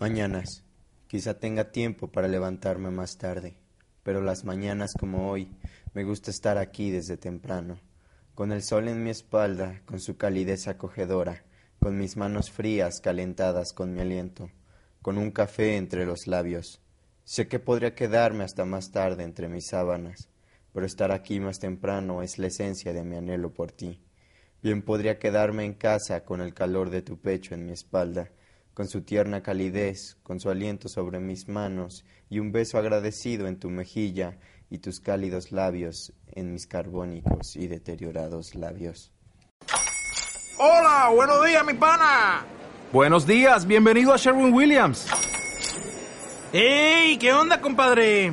Mañanas. Quizá tenga tiempo para levantarme más tarde, pero las mañanas como hoy me gusta estar aquí desde temprano, con el sol en mi espalda, con su calidez acogedora, con mis manos frías calentadas con mi aliento, con un café entre los labios. Sé que podría quedarme hasta más tarde entre mis sábanas, pero estar aquí más temprano es la esencia de mi anhelo por ti. Bien podría quedarme en casa con el calor de tu pecho en mi espalda, con su tierna calidez, con su aliento sobre mis manos y un beso agradecido en tu mejilla y tus cálidos labios en mis carbónicos y deteriorados labios. Hola, buenos días, mi pana. Buenos días, bienvenido a Sherwin Williams. ¡Ey! ¿Qué onda, compadre?